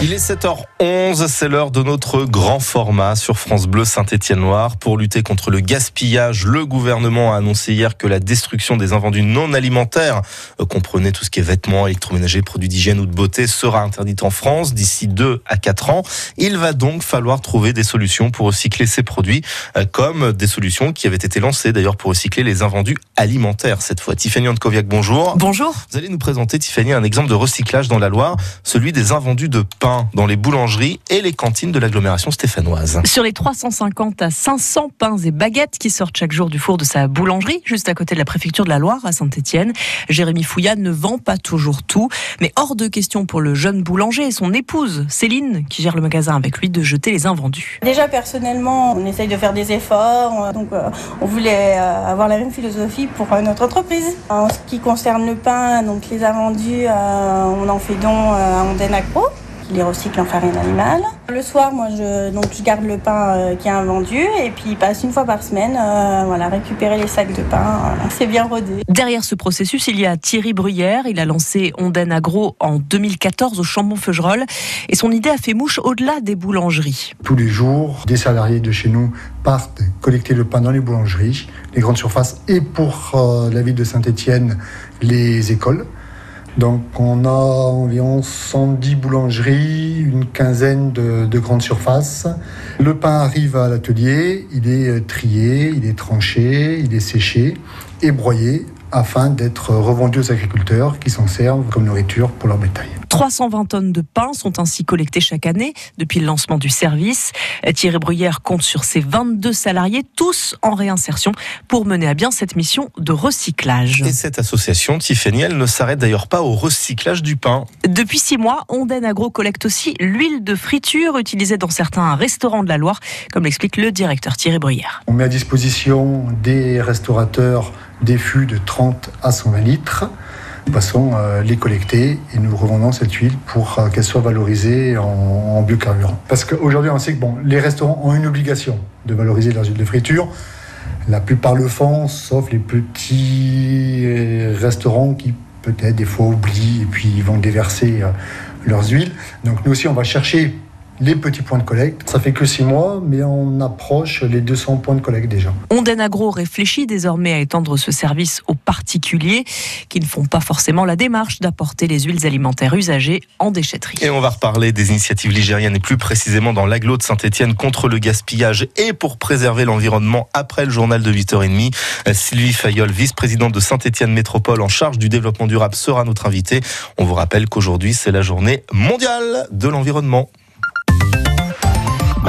Il est 7h11, c'est l'heure de notre grand format sur France Bleu Saint-Étienne-Noir. Pour lutter contre le gaspillage, le gouvernement a annoncé hier que la destruction des invendus non alimentaires, euh, comprenez tout ce qui est vêtements, électroménagers, produits d'hygiène ou de beauté, sera interdite en France d'ici 2 à 4 ans. Il va donc falloir trouver des solutions pour recycler ces produits, euh, comme des solutions qui avaient été lancées d'ailleurs pour recycler les invendus alimentaires cette fois. Tiffany Antkoviak, bonjour. Bonjour. Vous allez nous présenter, Tiffany, un exemple de recyclage dans la Loire, celui des invendus de pain dans les boulangeries et les cantines de l'agglomération stéphanoise. Sur les 350 à 500 pains et baguettes qui sortent chaque jour du four de sa boulangerie, juste à côté de la préfecture de la Loire à Saint-Étienne, Jérémy Fouillade ne vend pas toujours tout, mais hors de question pour le jeune boulanger et son épouse, Céline, qui gère le magasin avec lui, de jeter les invendus. Déjà personnellement, on essaye de faire des efforts, donc euh, on voulait euh, avoir la même philosophie pour notre entreprise. En ce qui concerne le pain, donc les invendus, euh, on en fait don à Agro les recycle en farine animale. Le soir, moi, je, donc, je garde le pain euh, qui est invendu et puis il passe une fois par semaine, euh, voilà, récupérer les sacs de pain. c'est bien rodé. Derrière ce processus, il y a Thierry Bruyère. Il a lancé Onden Agro en 2014 au Chambon-Feugerolles et son idée a fait mouche au-delà des boulangeries. Tous les jours, des salariés de chez nous partent collecter le pain dans les boulangeries, les grandes surfaces et pour euh, la ville de Saint-Étienne, les écoles. Donc on a environ 110 boulangeries, une quinzaine de, grandes surfaces. Le pain arrive à l'atelier, il est euh, trié, il est tranché, il est séché et broyé afin d'être revendu aux agriculteurs qui s'en servent comme nourriture pour leur bétail. 320 tonnes de pain sont ainsi collectées chaque année depuis le lancement du service. Thierry Bruyère compte sur ses 22 salariés, tous en réinsertion, pour mener à bien cette mission de recyclage. Et cette association, Tiffany, elle ne s'arrête d'ailleurs pas au recyclage du pain. Depuis six mois, Onden Agro collecte aussi l'huile de friture utilisée dans certains restaurants de la Loire, comme l'explique le directeur Thierry Bruyère. On met à disposition des restaurateurs des fûts de 30 à 120 litres. Passons euh, les collecter et nous revendons cette huile pour euh, qu'elle soit valorisée en, biocarburant. Parce qu'aujourd'hui, on sait que bon, les restaurants ont une obligation de valoriser leurs huiles de friture. La plupart le font, sauf les petits euh, restaurants qui peut-être des fois oublient et puis ils vont déverser leurs huiles. Donc nous aussi, on va chercher les petits points de collecte. Ça fait que six mois, mais on approche les 200 points de collecte déjà. Onden Agro réfléchit désormais à étendre ce service aux particuliers qui ne font pas forcément la démarche d'apporter les huiles alimentaires usagées en déchetterie. Et on va reparler des initiatives ligériennes et plus précisément dans l'agglo de Saint-Etienne contre le gaspillage et pour préserver l'environnement après le journal de 8h30. Sylvie Fayol, vice-présidente de Saint-Etienne Métropole en charge du développement durable, sera notre invitée. On vous rappelle qu'aujourd'hui, c'est la journée mondiale de l'environnement.